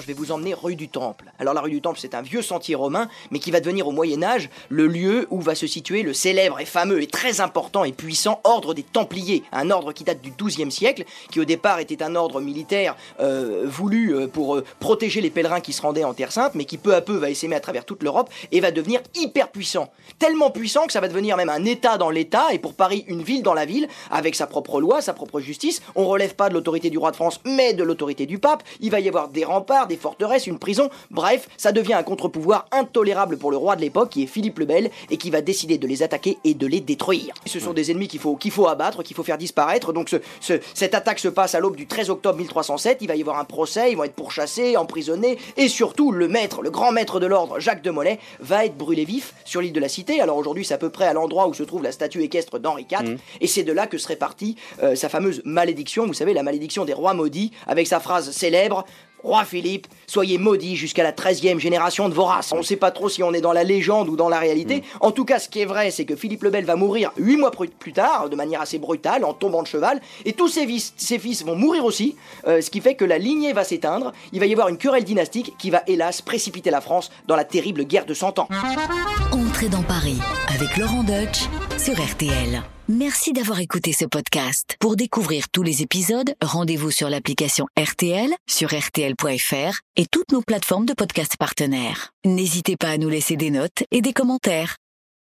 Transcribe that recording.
Je vais vous emmener rue du Temple. Alors la rue du Temple, c'est un vieux sentier romain, mais qui va devenir au Moyen Âge le lieu où va se situer le célèbre et fameux et très important et puissant ordre des Templiers, un ordre qui date du XIIe siècle, qui au départ était un ordre militaire euh, voulu euh, pour euh, protéger les pèlerins qui se rendaient en Terre Sainte, mais qui peu à peu va essaimer à travers toute l'Europe et va devenir hyper puissant, tellement puissant que ça va devenir même un État dans l'État et pour Paris une ville dans la ville, avec sa propre loi, sa propre justice. On relève pas de l'autorité du roi de France, mais de l'autorité du pape. Il va y avoir des remparts des forteresses, une prison, bref, ça devient un contre-pouvoir intolérable pour le roi de l'époque qui est Philippe le Bel et qui va décider de les attaquer et de les détruire. Ce sont des ennemis qu'il faut, qu'il faut abattre, qu'il faut faire disparaître. Donc ce, ce- cette attaque se passe à l'aube du 13 octobre 1307. Il va y avoir un procès, ils vont être pourchassés, emprisonnés et surtout le maître, le grand maître de l'ordre, Jacques de Molay, va être brûlé vif sur l'île de la Cité. Alors aujourd'hui, c'est à peu près à l'endroit où se trouve la statue équestre d'Henri IV et c'est de là que serait partie euh, sa fameuse malédiction, vous savez, la malédiction des rois maudits, avec sa phrase célèbre Roi Philippe, soyez maudit jusqu'à la 13e génération de vos races. On ne sait pas trop si on est dans la légende ou dans la réalité. En tout cas, ce qui est vrai, c'est que Philippe le Bel va mourir huit mois pr- plus tard, de manière assez brutale, en tombant de cheval, et tous ses fils, ses fils vont mourir aussi, euh, ce qui fait que la lignée va s'éteindre. Il va y avoir une querelle dynastique qui va hélas précipiter la France dans la terrible guerre de Cent Ans. Entrez dans Paris avec Laurent Deutsch sur RTL. Merci d'avoir écouté ce podcast. Pour découvrir tous les épisodes, rendez-vous sur l'application RTL, sur rtl.fr et toutes nos plateformes de podcast partenaires. N'hésitez pas à nous laisser des notes et des commentaires.